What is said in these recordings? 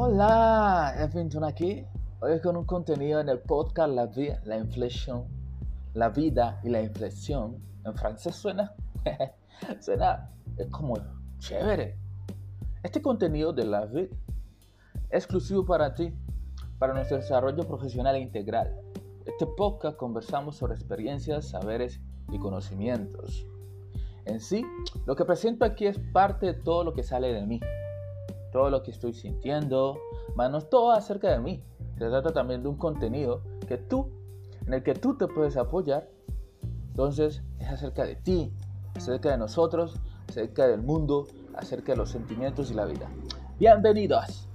Hola, Edwin aquí. Hoy con un contenido en el podcast La, la inflexión, la vida y la inflexión. En francés suena, suena es como chévere. Este contenido de la vida es exclusivo para ti, para nuestro desarrollo profesional e integral. Este podcast conversamos sobre experiencias, saberes y conocimientos. En sí, lo que presento aquí es parte de todo lo que sale de mí todo lo que estoy sintiendo, manos, todo acerca de mí. Se trata también de un contenido que tú, en el que tú te puedes apoyar. Entonces es acerca de ti, acerca de nosotros, acerca del mundo, acerca de los sentimientos y la vida. Bienvenidos.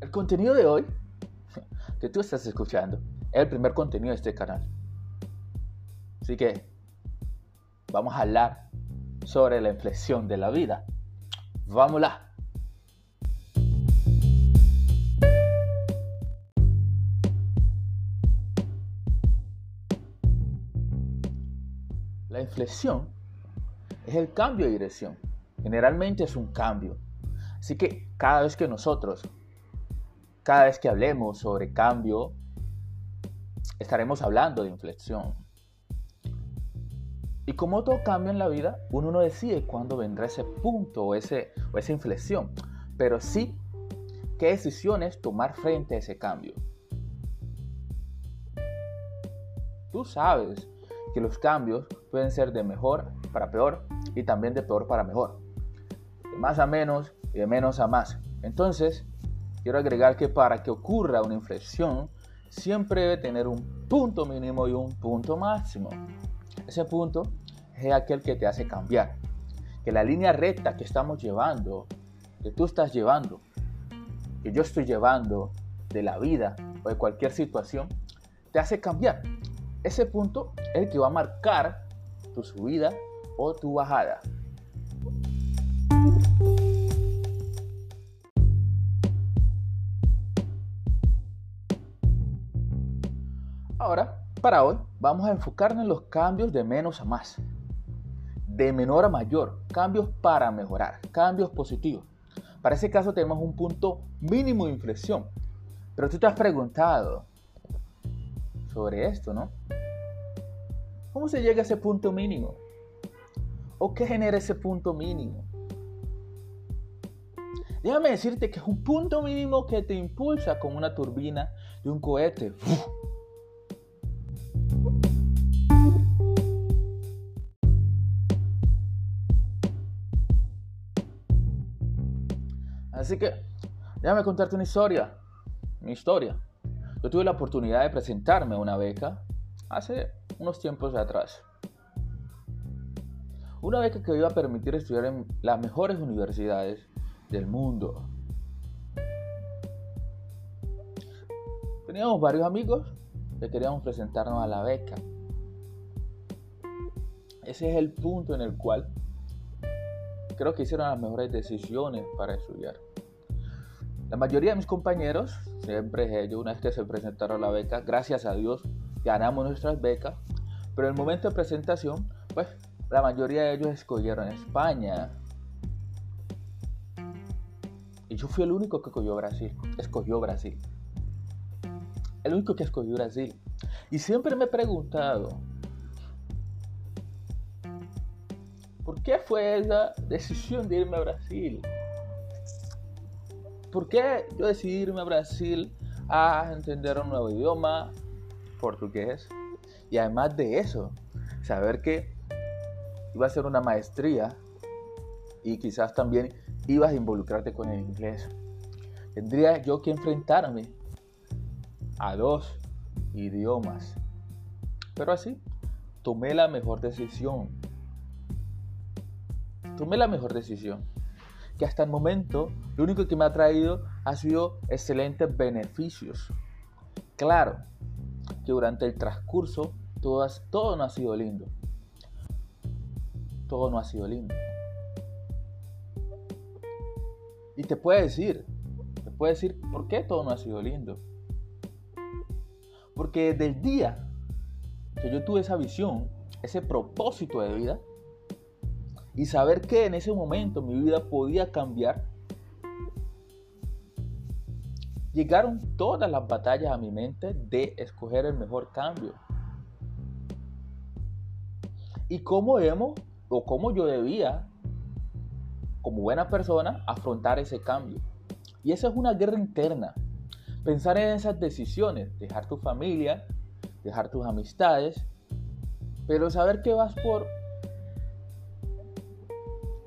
El contenido de hoy que tú estás escuchando es el primer contenido de este canal. Así que vamos a hablar sobre la inflexión de la vida. Vámonos. La inflexión es el cambio de dirección. Generalmente es un cambio. Así que cada vez que nosotros, cada vez que hablemos sobre cambio, estaremos hablando de inflexión. Y como todo cambio en la vida, uno no decide cuándo vendrá ese punto o, ese, o esa inflexión, pero sí qué decisiones tomar frente a ese cambio. Tú sabes que los cambios pueden ser de mejor para peor y también de peor para mejor. De más a menos y de menos a más. Entonces, quiero agregar que para que ocurra una inflexión, siempre debe tener un punto mínimo y un punto máximo. Ese punto es aquel que te hace cambiar. Que la línea recta que estamos llevando, que tú estás llevando, que yo estoy llevando de la vida o de cualquier situación, te hace cambiar. Ese punto es el que va a marcar tu subida o tu bajada. Ahora, para hoy, vamos a enfocarnos en los cambios de menos a más, de menor a mayor, cambios para mejorar, cambios positivos. Para ese caso tenemos un punto mínimo de inflexión. Pero tú te has preguntado sobre esto, ¿no? ¿Cómo se llega a ese punto mínimo? ¿O qué genera ese punto mínimo? Déjame decirte que es un punto mínimo que te impulsa como una turbina de un cohete. Así que, déjame contarte una historia. Mi historia. Yo tuve la oportunidad de presentarme a una beca hace unos tiempos atrás. Una beca que iba a permitir estudiar en las mejores universidades del mundo. Teníamos varios amigos que queríamos presentarnos a la beca. Ese es el punto en el cual creo que hicieron las mejores decisiones para estudiar. La mayoría de mis compañeros, siempre ellos, una vez que se presentaron a la beca, gracias a Dios ganamos nuestras becas, pero en el momento de presentación, pues la mayoría de ellos escogieron España. Y yo fui el único que escogió Brasil. Escogió Brasil. El único que escogió Brasil. Y siempre me he preguntado, ¿por qué fue esa decisión de irme a Brasil? ¿Por qué yo decidí irme a Brasil a entender un nuevo idioma, portugués? Y además de eso, saber que iba a ser una maestría y quizás también ibas a involucrarte con el inglés. Tendría yo que enfrentarme a dos idiomas. Pero así, tomé la mejor decisión. Tomé la mejor decisión que hasta el momento lo único que me ha traído ha sido excelentes beneficios. Claro que durante el transcurso todo, no ha sido lindo. Todo no ha sido lindo. Y te puede decir, te puede decir por qué todo no ha sido lindo. Porque desde el día que yo tuve esa visión, ese propósito de vida, y saber que en ese momento mi vida podía cambiar, llegaron todas las batallas a mi mente de escoger el mejor cambio. Y cómo hemos, o cómo yo debía, como buena persona, afrontar ese cambio. Y esa es una guerra interna. Pensar en esas decisiones, dejar tu familia, dejar tus amistades, pero saber que vas por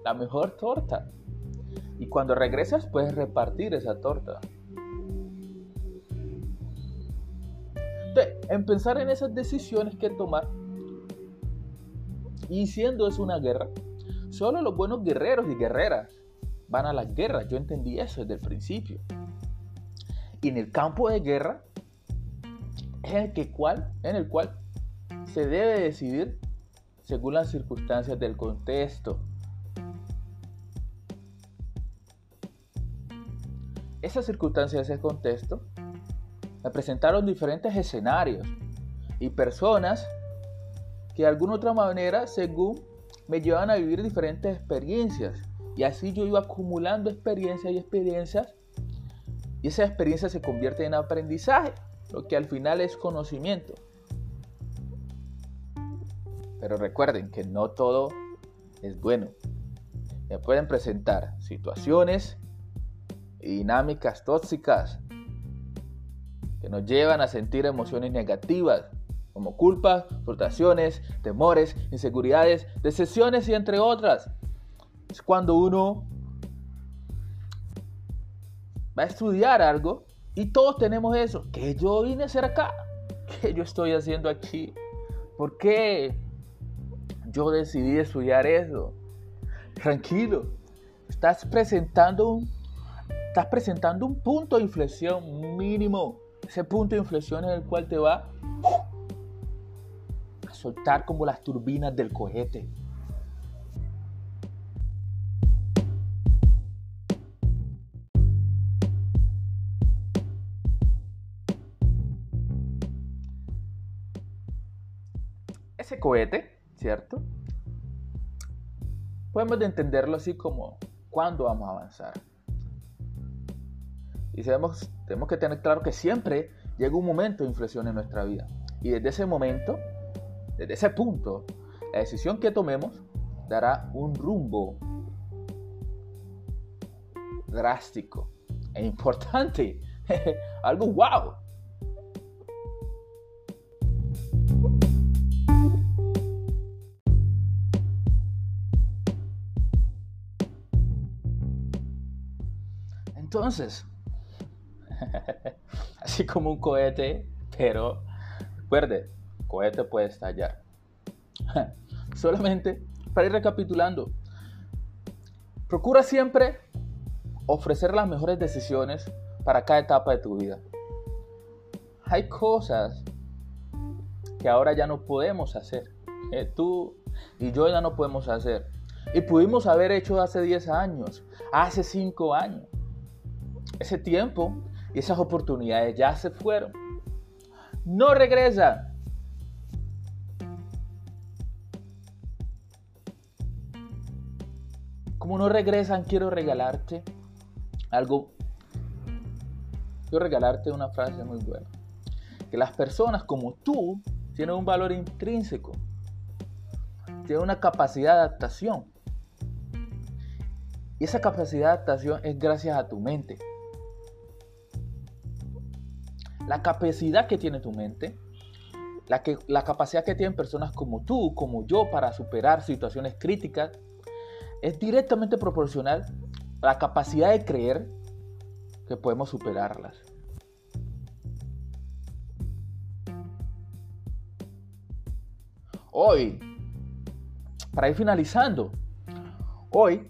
la mejor torta. Y cuando regresas puedes repartir esa torta. en pensar en esas decisiones que tomar y siendo es una guerra, solo los buenos guerreros y guerreras van a las guerras. Yo entendí eso desde el principio. Y en el campo de guerra es el, que cual, en el cual se debe decidir según las circunstancias del contexto. Esas circunstancias, ese contexto, me presentaron diferentes escenarios y personas que de alguna otra manera, según me llevan a vivir diferentes experiencias. Y así yo iba acumulando experiencias y experiencias. Y esa experiencia se convierte en aprendizaje, lo que al final es conocimiento. Pero recuerden que no todo es bueno. Me pueden presentar situaciones y dinámicas tóxicas que nos llevan a sentir emociones negativas, como culpas, frustraciones, temores, inseguridades, decepciones y entre otras. Es cuando uno va a estudiar algo y todos tenemos eso. que yo vine a hacer acá? ¿Qué yo estoy haciendo aquí? ¿Por qué yo decidí estudiar eso? Tranquilo, estás presentando un, estás presentando un punto de inflexión mínimo ese punto de inflexión en el cual te va a soltar como las turbinas del cohete. Ese cohete, ¿cierto? Podemos entenderlo así como cuándo vamos a avanzar. Y sabemos, tenemos que tener claro que siempre llega un momento de inflexión en nuestra vida. Y desde ese momento, desde ese punto, la decisión que tomemos dará un rumbo drástico e importante. Algo wow. Entonces, así como un cohete, pero recuerde, cohete puede estallar. Solamente para ir recapitulando, procura siempre ofrecer las mejores decisiones para cada etapa de tu vida. Hay cosas que ahora ya no podemos hacer, que tú y yo ya no podemos hacer. Y pudimos haber hecho hace 10 años, hace 5 años. Ese tiempo y esas oportunidades ya se fueron. No regresan. Como no regresan, quiero regalarte algo. Quiero regalarte una frase muy buena. Que las personas como tú tienen un valor intrínseco. Tienen una capacidad de adaptación. Y esa capacidad de adaptación es gracias a tu mente la capacidad que tiene tu mente, la, que, la capacidad que tienen personas como tú, como yo, para superar situaciones críticas, es directamente proporcional a la capacidad de creer que podemos superarlas. Hoy, para ir finalizando, hoy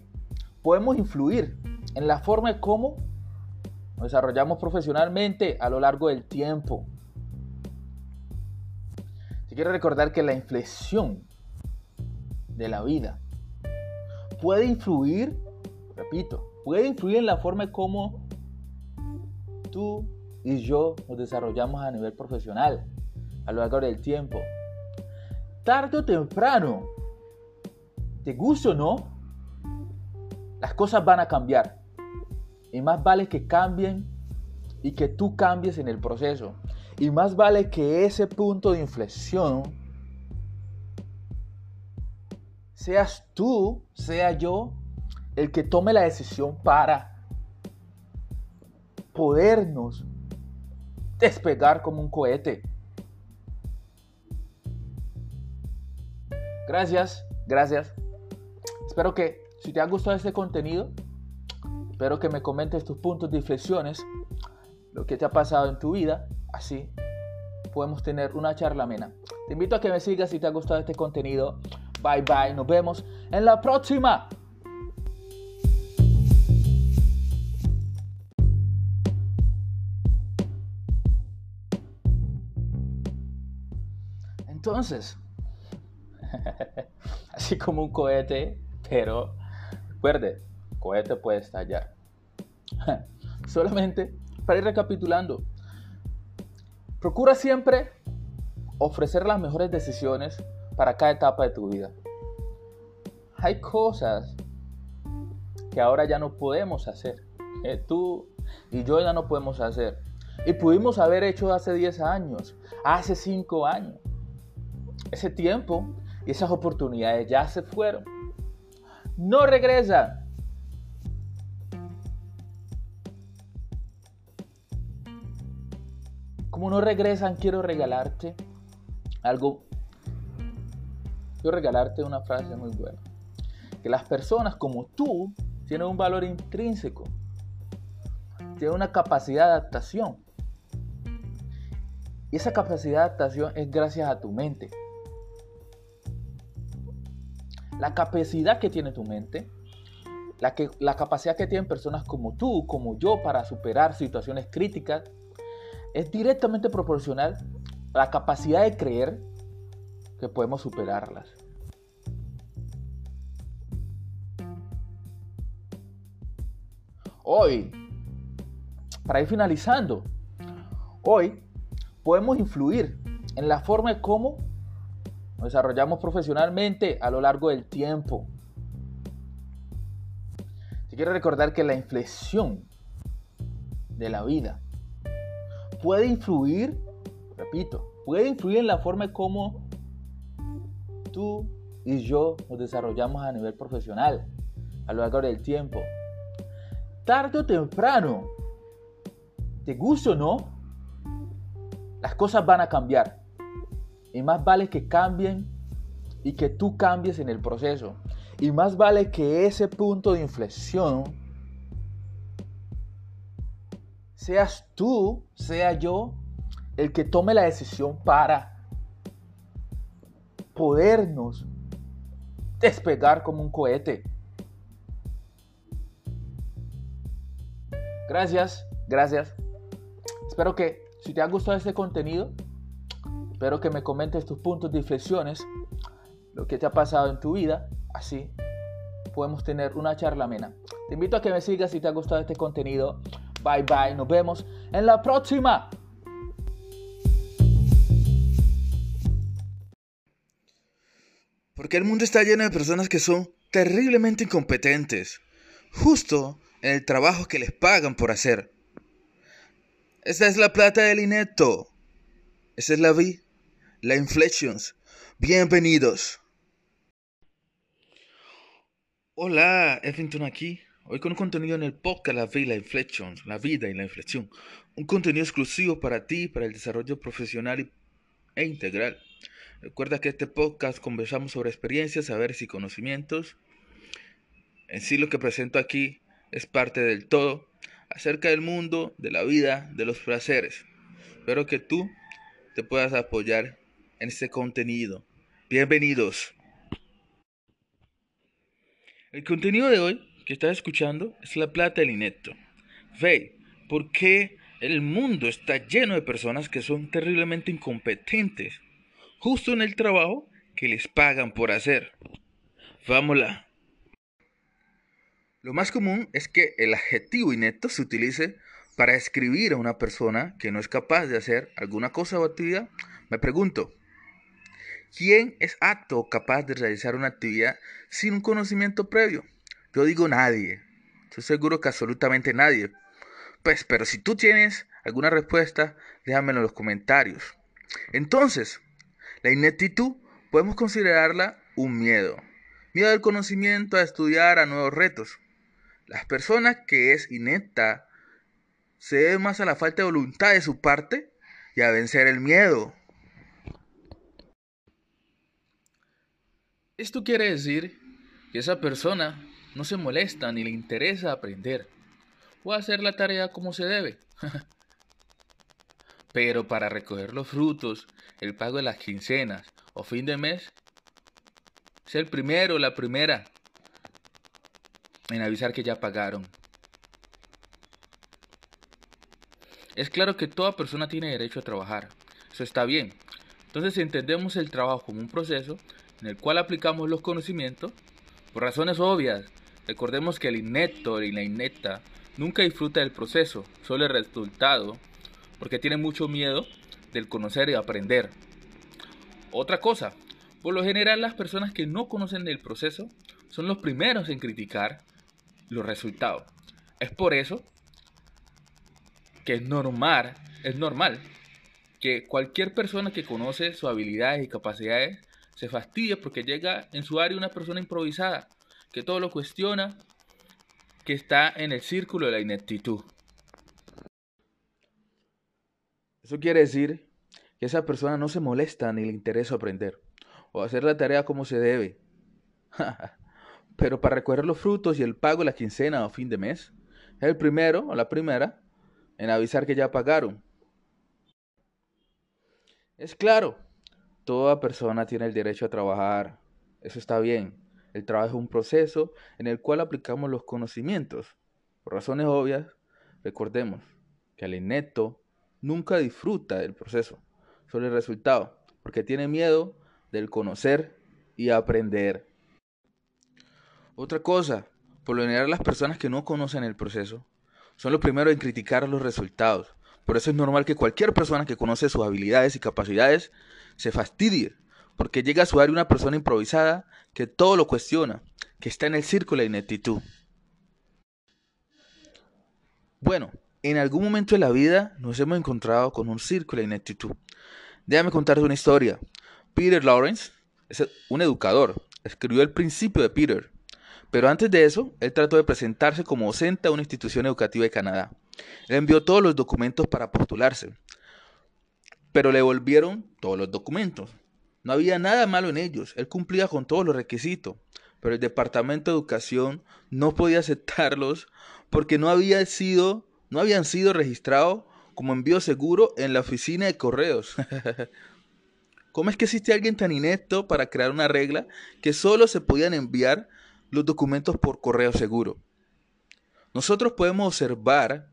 podemos influir en la forma de cómo desarrollamos profesionalmente a lo largo del tiempo. Si quiero recordar que la inflexión de la vida puede influir, repito, puede influir en la forma como tú y yo nos desarrollamos a nivel profesional a lo largo del tiempo. tarde o temprano, te guste o no, las cosas van a cambiar. Y más vale que cambien y que tú cambies en el proceso. Y más vale que ese punto de inflexión seas tú, sea yo, el que tome la decisión para podernos despegar como un cohete. Gracias, gracias. Espero que si te ha gustado este contenido, espero que me comentes tus puntos de inflexiones, lo que te ha pasado en tu vida, así podemos tener una charla amena. Te invito a que me sigas si te ha gustado este contenido. Bye bye, nos vemos en la próxima. Entonces, así como un cohete, pero recuerde, cohete puede estallar. Solamente para ir recapitulando, procura siempre ofrecer las mejores decisiones para cada etapa de tu vida. Hay cosas que ahora ya no podemos hacer, que tú y yo ya no podemos hacer. Y pudimos haber hecho hace 10 años, hace 5 años ese tiempo y esas oportunidades ya se fueron. No regresan. Como no regresan, quiero regalarte algo. Quiero regalarte una frase muy buena. Que las personas como tú tienen un valor intrínseco. Tienen una capacidad de adaptación. Y esa capacidad de adaptación es gracias a tu mente la capacidad que tiene tu mente, la, que, la capacidad que tienen personas como tú, como yo, para superar situaciones críticas, es directamente proporcional a la capacidad de creer que podemos superarlas. Hoy, para ir finalizando, hoy podemos influir en la forma de cómo nos desarrollamos profesionalmente a lo largo del tiempo. Quiero recordar que la inflexión de la vida puede influir, repito, puede influir en la forma en cómo tú y yo nos desarrollamos a nivel profesional a lo largo del tiempo. Tarde o temprano, te guste o no, las cosas van a cambiar. Y más vale que cambien y que tú cambies en el proceso. Y más vale que ese punto de inflexión seas tú, sea yo, el que tome la decisión para podernos despegar como un cohete. Gracias, gracias. Espero que si te ha gustado este contenido, Espero que me comentes tus puntos de inflexiones, lo que te ha pasado en tu vida, así podemos tener una charla amena. Te invito a que me sigas si te ha gustado este contenido. Bye bye, nos vemos en la próxima. Porque el mundo está lleno de personas que son terriblemente incompetentes, justo en el trabajo que les pagan por hacer. Esta es la plata del inepto. Esa es la vida la Inflections. Bienvenidos. Hola, Effington aquí. Hoy con un contenido en el podcast La Vida, la vida y la inflexión. Un contenido exclusivo para ti, para el desarrollo profesional e integral. Recuerda que este podcast conversamos sobre experiencias, saberes y conocimientos. En sí lo que presento aquí es parte del todo acerca del mundo, de la vida, de los placeres. Espero que tú te puedas apoyar en este contenido. Bienvenidos. El contenido de hoy que estás escuchando es la plata del inepto. Ve, ¿por qué el mundo está lleno de personas que son terriblemente incompetentes, justo en el trabajo que les pagan por hacer? Vámonos. Lo más común es que el adjetivo inepto se utilice para describir a una persona que no es capaz de hacer alguna cosa o actividad. Me pregunto, ¿quién es apto o capaz de realizar una actividad sin un conocimiento previo? Yo digo nadie. Estoy seguro que absolutamente nadie. Pues, pero si tú tienes alguna respuesta, déjamelo en los comentarios. Entonces, la ineptitud podemos considerarla un miedo. Miedo al conocimiento, a estudiar, a nuevos retos. Las personas que es inepta se debe más a la falta de voluntad de su parte y a vencer el miedo. Esto quiere decir que esa persona no se molesta ni le interesa aprender o hacer la tarea como se debe. Pero para recoger los frutos, el pago de las quincenas o fin de mes, es el primero o la primera en avisar que ya pagaron. Es claro que toda persona tiene derecho a trabajar. Eso está bien. Entonces, si entendemos el trabajo como un proceso en el cual aplicamos los conocimientos, por razones obvias, recordemos que el inepto y la inepta nunca disfruta del proceso, solo el resultado, porque tiene mucho miedo del conocer y aprender. Otra cosa, por lo general las personas que no conocen del proceso son los primeros en criticar los resultados. Es por eso que es normal, es normal que cualquier persona que conoce sus habilidades y capacidades se fastidia porque llega en su área una persona improvisada, que todo lo cuestiona, que está en el círculo de la ineptitud. Eso quiere decir que esa persona no se molesta ni le interesa aprender o hacer la tarea como se debe. Pero para recoger los frutos y el pago de la quincena o fin de mes, es el primero o la primera en avisar que ya pagaron. Es claro, toda persona tiene el derecho a trabajar. Eso está bien. El trabajo es un proceso en el cual aplicamos los conocimientos. Por razones obvias, recordemos que el inepto nunca disfruta del proceso, solo el resultado, porque tiene miedo del conocer y aprender. Otra cosa, por lo general las personas que no conocen el proceso son los primeros en criticar los resultados. Por eso es normal que cualquier persona que conoce sus habilidades y capacidades se fastidie, porque llega a su área una persona improvisada que todo lo cuestiona, que está en el círculo de ineptitud. Bueno, en algún momento de la vida nos hemos encontrado con un círculo de ineptitud. Déjame contarte una historia. Peter Lawrence es un educador, escribió el principio de Peter, pero antes de eso, él trató de presentarse como docente a una institución educativa de Canadá. Él envió todos los documentos para postularse, pero le volvieron todos los documentos. No había nada malo en ellos, él cumplía con todos los requisitos, pero el Departamento de Educación no podía aceptarlos porque no, había sido, no habían sido registrados como envío seguro en la oficina de correos. ¿Cómo es que existe alguien tan inepto para crear una regla que solo se podían enviar los documentos por correo seguro. Nosotros podemos observar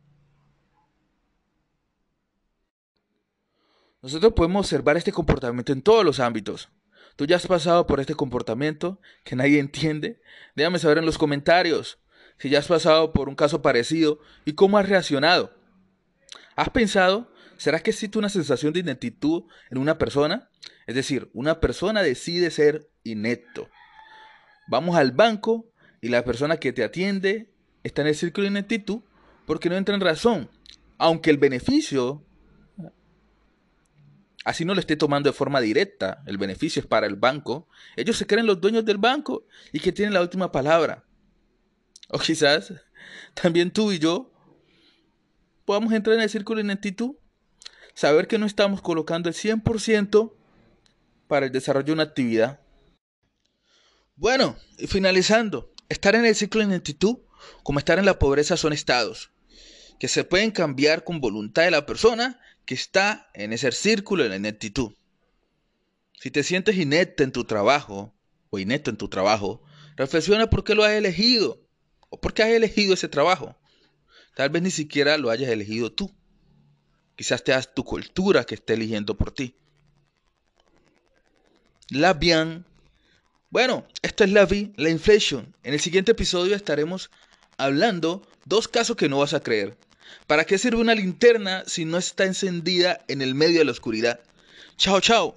Nosotros podemos observar este comportamiento en todos los ámbitos. Tú ya has pasado por este comportamiento que nadie entiende. Déjame saber en los comentarios si ya has pasado por un caso parecido y cómo has reaccionado. ¿Has pensado, será que existe una sensación de ineptitud en una persona? Es decir, una persona decide ser inepto. Vamos al banco y la persona que te atiende está en el círculo de ineptitud porque no entra en razón. Aunque el beneficio, así no lo esté tomando de forma directa, el beneficio es para el banco, ellos se creen los dueños del banco y que tienen la última palabra. O quizás también tú y yo podamos entrar en el círculo de ineptitud, saber que no estamos colocando el 100% para el desarrollo de una actividad bueno, y finalizando, estar en el ciclo de ineptitud como estar en la pobreza son estados que se pueden cambiar con voluntad de la persona que está en ese círculo de la ineptitud. Si te sientes inepta en tu trabajo o inepto en tu trabajo, reflexiona por qué lo has elegido o por qué has elegido ese trabajo. Tal vez ni siquiera lo hayas elegido tú. Quizás te tu cultura que esté eligiendo por ti. Labian bueno, esto es la V, la inflation. En el siguiente episodio estaremos hablando dos casos que no vas a creer. ¿Para qué sirve una linterna si no está encendida en el medio de la oscuridad? Chao, chao.